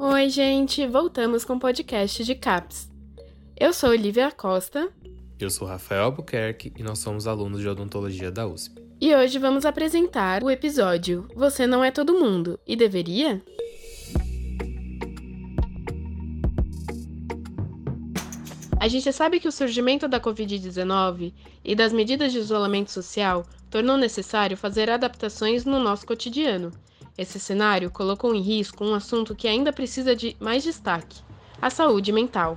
Oi, gente! Voltamos com o podcast de CAPS. Eu sou Olivia Costa. Eu sou Rafael Albuquerque e nós somos alunos de odontologia da USP. E hoje vamos apresentar o episódio Você Não É Todo Mundo e Deveria? A gente sabe que o surgimento da Covid-19 e das medidas de isolamento social tornou necessário fazer adaptações no nosso cotidiano. Esse cenário colocou em risco um assunto que ainda precisa de mais destaque: a saúde mental.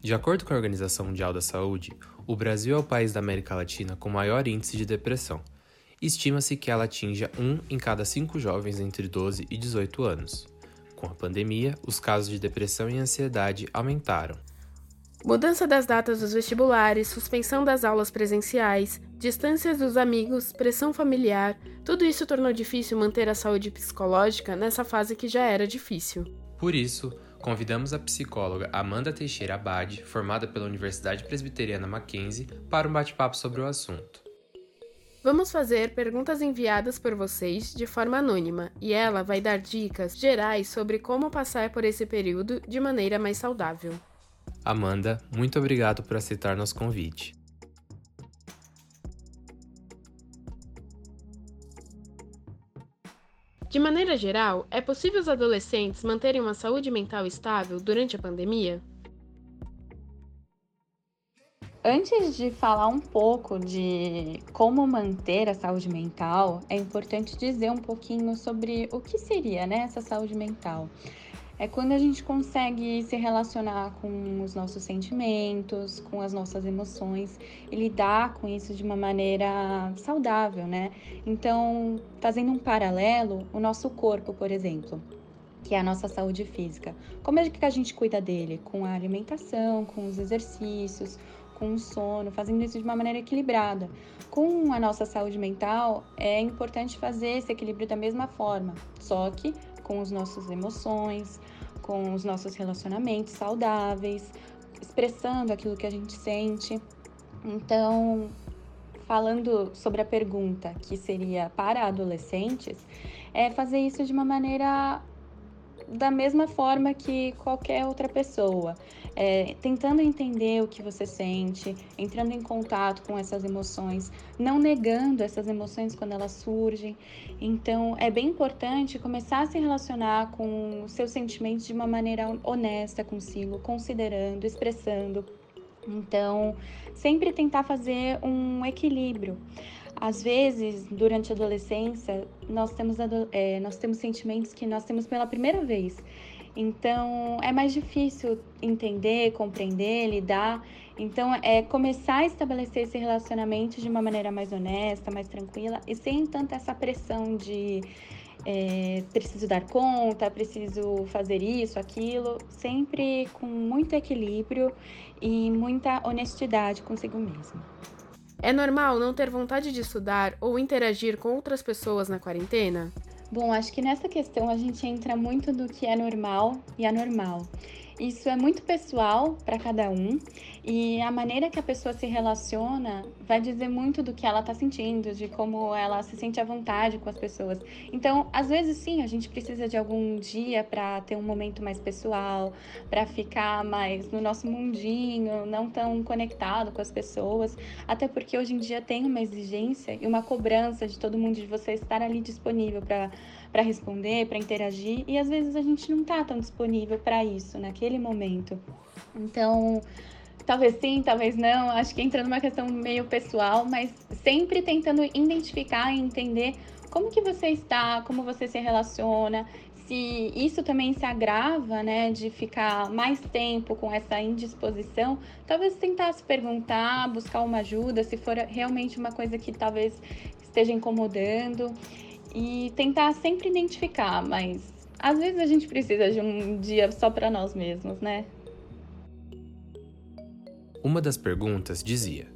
De acordo com a Organização Mundial da Saúde, o Brasil é o país da América Latina com maior índice de depressão. Estima-se que ela atinja um em cada cinco jovens entre 12 e 18 anos. Com a pandemia, os casos de depressão e ansiedade aumentaram. Mudança das datas dos vestibulares, suspensão das aulas presenciais, distâncias dos amigos, pressão familiar, tudo isso tornou difícil manter a saúde psicológica nessa fase que já era difícil. Por isso, convidamos a psicóloga Amanda Teixeira Abad, formada pela Universidade Presbiteriana Mackenzie, para um bate-papo sobre o assunto. Vamos fazer perguntas enviadas por vocês de forma anônima e ela vai dar dicas gerais sobre como passar por esse período de maneira mais saudável. Amanda, muito obrigado por aceitar nosso convite. De maneira geral, é possível os adolescentes manterem uma saúde mental estável durante a pandemia? Antes de falar um pouco de como manter a saúde mental, é importante dizer um pouquinho sobre o que seria né, essa saúde mental é quando a gente consegue se relacionar com os nossos sentimentos, com as nossas emoções e lidar com isso de uma maneira saudável, né? Então, fazendo um paralelo, o nosso corpo, por exemplo, que é a nossa saúde física. Como é que a gente cuida dele? Com a alimentação, com os exercícios, com o sono, fazendo isso de uma maneira equilibrada. Com a nossa saúde mental, é importante fazer esse equilíbrio da mesma forma, só que com as nossas emoções, com os nossos relacionamentos saudáveis, expressando aquilo que a gente sente. Então, falando sobre a pergunta que seria para adolescentes, é fazer isso de uma maneira da mesma forma que qualquer outra pessoa, é, tentando entender o que você sente, entrando em contato com essas emoções, não negando essas emoções quando elas surgem. Então, é bem importante começar a se relacionar com seus sentimentos de uma maneira honesta consigo, considerando, expressando. Então, sempre tentar fazer um equilíbrio. Às vezes, durante a adolescência, nós temos, é, nós temos sentimentos que nós temos pela primeira vez. Então, é mais difícil entender, compreender, lidar. Então, é começar a estabelecer esse relacionamento de uma maneira mais honesta, mais tranquila e sem tanta essa pressão de é, preciso dar conta, preciso fazer isso, aquilo, sempre com muito equilíbrio e muita honestidade consigo mesmo. É normal não ter vontade de estudar ou interagir com outras pessoas na quarentena? Bom, acho que nessa questão a gente entra muito do que é normal e anormal. Isso é muito pessoal para cada um e a maneira que a pessoa se relaciona vai dizer muito do que ela está sentindo, de como ela se sente à vontade com as pessoas. Então, às vezes sim, a gente precisa de algum dia para ter um momento mais pessoal, para ficar mais no nosso mundinho, não tão conectado com as pessoas, até porque hoje em dia tem uma exigência e uma cobrança de todo mundo de você estar ali disponível para para responder, para interagir, e às vezes a gente não está tão disponível para isso naquele momento. Então, talvez sim, talvez não, acho que entra numa questão meio pessoal, mas sempre tentando identificar e entender como que você está, como você se relaciona, se isso também se agrava, né, de ficar mais tempo com essa indisposição, talvez tentar se perguntar, buscar uma ajuda, se for realmente uma coisa que talvez esteja incomodando e tentar sempre identificar, mas às vezes a gente precisa de um dia só para nós mesmos, né? Uma das perguntas dizia: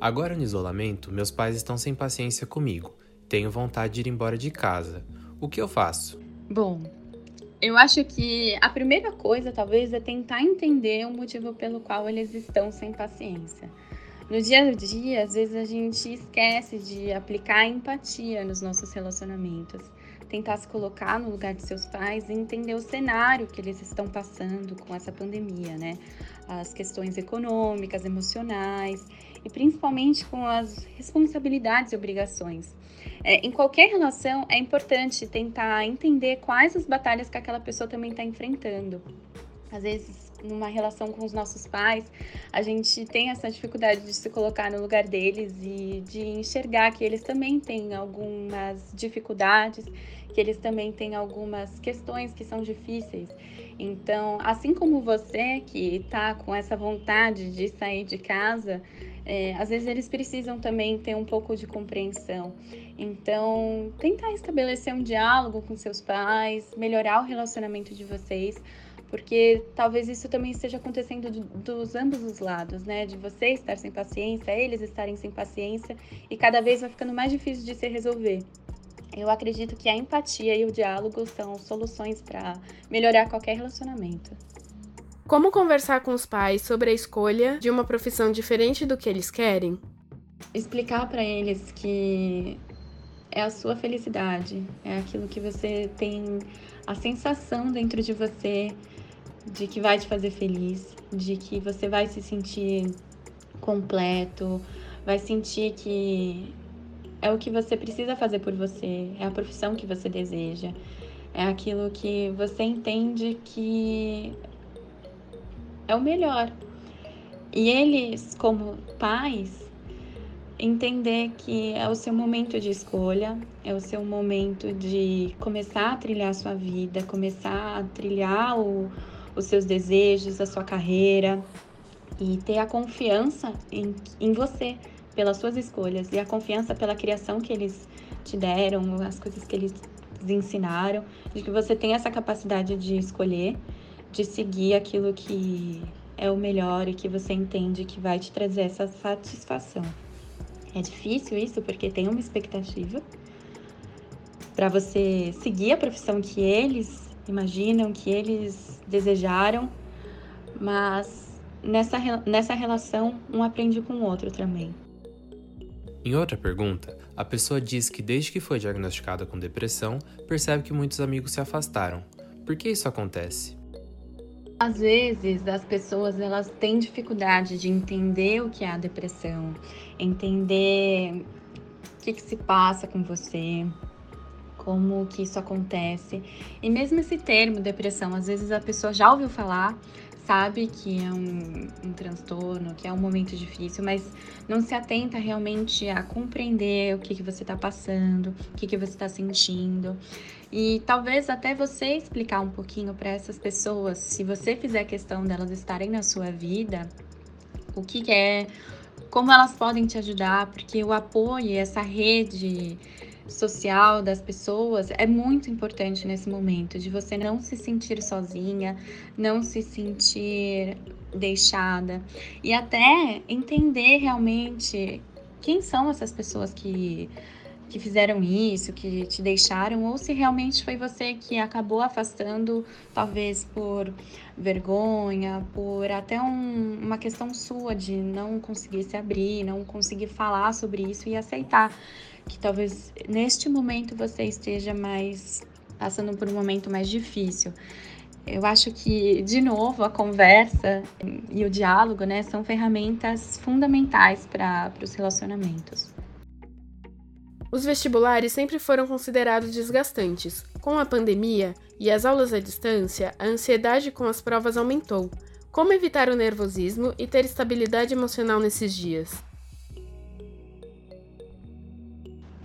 Agora no isolamento, meus pais estão sem paciência comigo. Tenho vontade de ir embora de casa. O que eu faço? Bom, eu acho que a primeira coisa, talvez, é tentar entender o motivo pelo qual eles estão sem paciência. No dia a dia, às vezes a gente esquece de aplicar empatia nos nossos relacionamentos. Tentar se colocar no lugar de seus pais e entender o cenário que eles estão passando com essa pandemia, né? As questões econômicas, emocionais e principalmente com as responsabilidades e obrigações. É, em qualquer relação, é importante tentar entender quais as batalhas que aquela pessoa também está enfrentando. Às vezes, numa relação com os nossos pais, a gente tem essa dificuldade de se colocar no lugar deles e de enxergar que eles também têm algumas dificuldades, que eles também têm algumas questões que são difíceis. Então, assim como você que está com essa vontade de sair de casa, é, às vezes eles precisam também ter um pouco de compreensão. Então, tentar estabelecer um diálogo com seus pais, melhorar o relacionamento de vocês, porque talvez isso também esteja acontecendo de, dos ambos os lados, né? De você estar sem paciência, eles estarem sem paciência, e cada vez vai ficando mais difícil de se resolver. Eu acredito que a empatia e o diálogo são soluções para melhorar qualquer relacionamento. Como conversar com os pais sobre a escolha de uma profissão diferente do que eles querem? Explicar para eles que é a sua felicidade, é aquilo que você tem a sensação dentro de você de que vai te fazer feliz, de que você vai se sentir completo, vai sentir que é o que você precisa fazer por você, é a profissão que você deseja, é aquilo que você entende que é o melhor. E eles, como pais, entender que é o seu momento de escolha, é o seu momento de começar a trilhar a sua vida, começar a trilhar o, os seus desejos, a sua carreira e ter a confiança em, em você, pelas suas escolhas e a confiança pela criação que eles te deram, as coisas que eles ensinaram, de que você tem essa capacidade de escolher de seguir aquilo que é o melhor e que você entende que vai te trazer essa satisfação. É difícil isso porque tem uma expectativa para você seguir a profissão que eles imaginam, que eles desejaram, mas nessa, nessa relação um aprende com o outro também. Em outra pergunta, a pessoa diz que desde que foi diagnosticada com depressão, percebe que muitos amigos se afastaram. Por que isso acontece? Às vezes as pessoas elas têm dificuldade de entender o que é a depressão, entender o que, que se passa com você, como que isso acontece. E mesmo esse termo depressão, às vezes a pessoa já ouviu falar, sabe que é um, um transtorno, que é um momento difícil, mas não se atenta realmente a compreender o que, que você está passando, o que, que você está sentindo. E talvez até você explicar um pouquinho para essas pessoas, se você fizer questão delas estarem na sua vida, o que, que é, como elas podem te ajudar, porque o apoio, essa rede social das pessoas é muito importante nesse momento, de você não se sentir sozinha, não se sentir deixada. E até entender realmente quem são essas pessoas que que fizeram isso, que te deixaram, ou se realmente foi você que acabou afastando, talvez por vergonha, por até um, uma questão sua de não conseguir se abrir, não conseguir falar sobre isso e aceitar que talvez neste momento você esteja mais passando por um momento mais difícil. Eu acho que, de novo, a conversa e o diálogo né, são ferramentas fundamentais para os relacionamentos. Os vestibulares sempre foram considerados desgastantes. Com a pandemia e as aulas à distância, a ansiedade com as provas aumentou. Como evitar o nervosismo e ter estabilidade emocional nesses dias?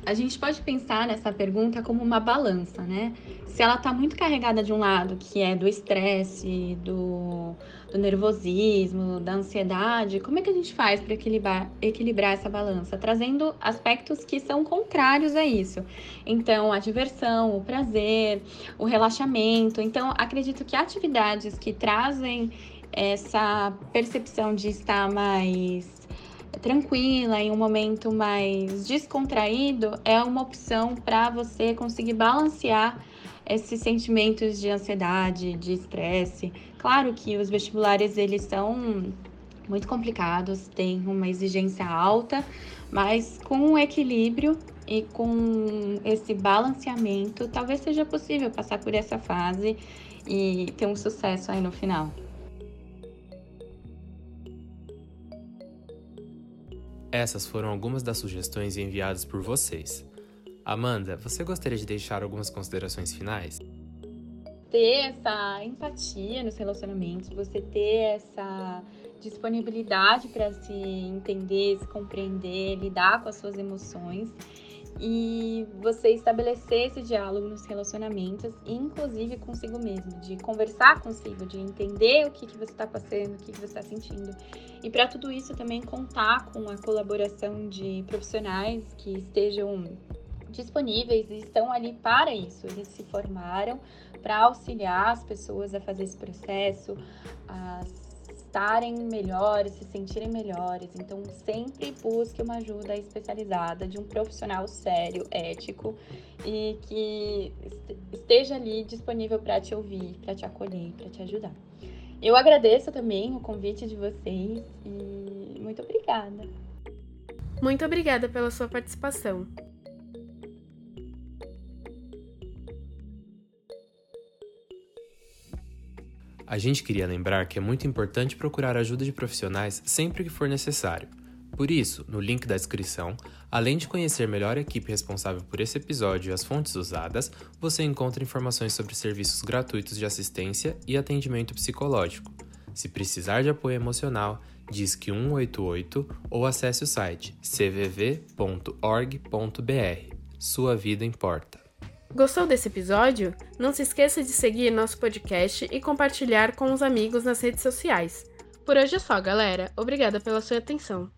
a gente pode pensar nessa pergunta como uma balança, né? Se ela está muito carregada de um lado, que é do estresse, do, do, nervosismo, da ansiedade, como é que a gente faz para equilibrar, equilibrar essa balança? Trazendo aspectos que são contrários a isso. Então, a diversão, o prazer, o relaxamento. Então, acredito que atividades que trazem essa percepção de estar mais tranquila, em um momento mais descontraído, é uma opção para você conseguir balancear esses sentimentos de ansiedade, de estresse. Claro que os vestibulares eles são muito complicados, têm uma exigência alta, mas com um equilíbrio e com esse balanceamento, talvez seja possível passar por essa fase e ter um sucesso aí no final. Essas foram algumas das sugestões enviadas por vocês. Amanda, você gostaria de deixar algumas considerações finais? Ter essa empatia nos relacionamentos, você ter essa disponibilidade para se entender, se compreender, lidar com as suas emoções e você estabelecer esse diálogo nos relacionamentos, inclusive consigo mesmo, de conversar consigo, de entender o que, que você está passando, o que, que você está sentindo. E para tudo isso também contar com a colaboração de profissionais que estejam disponíveis e estão ali para isso. Eles se formaram para auxiliar as pessoas a fazer esse processo, a estarem melhores, se sentirem melhores. Então, sempre busque uma ajuda especializada de um profissional sério, ético e que esteja ali disponível para te ouvir, para te acolher, para te ajudar. Eu agradeço também o convite de vocês e muito obrigada. Muito obrigada pela sua participação. A gente queria lembrar que é muito importante procurar ajuda de profissionais sempre que for necessário. Por isso, no link da descrição, além de conhecer melhor a equipe responsável por esse episódio e as fontes usadas, você encontra informações sobre serviços gratuitos de assistência e atendimento psicológico. Se precisar de apoio emocional, disque 188 ou acesse o site cvv.org.br. Sua vida importa. Gostou desse episódio? Não se esqueça de seguir nosso podcast e compartilhar com os amigos nas redes sociais. Por hoje é só, galera. Obrigada pela sua atenção.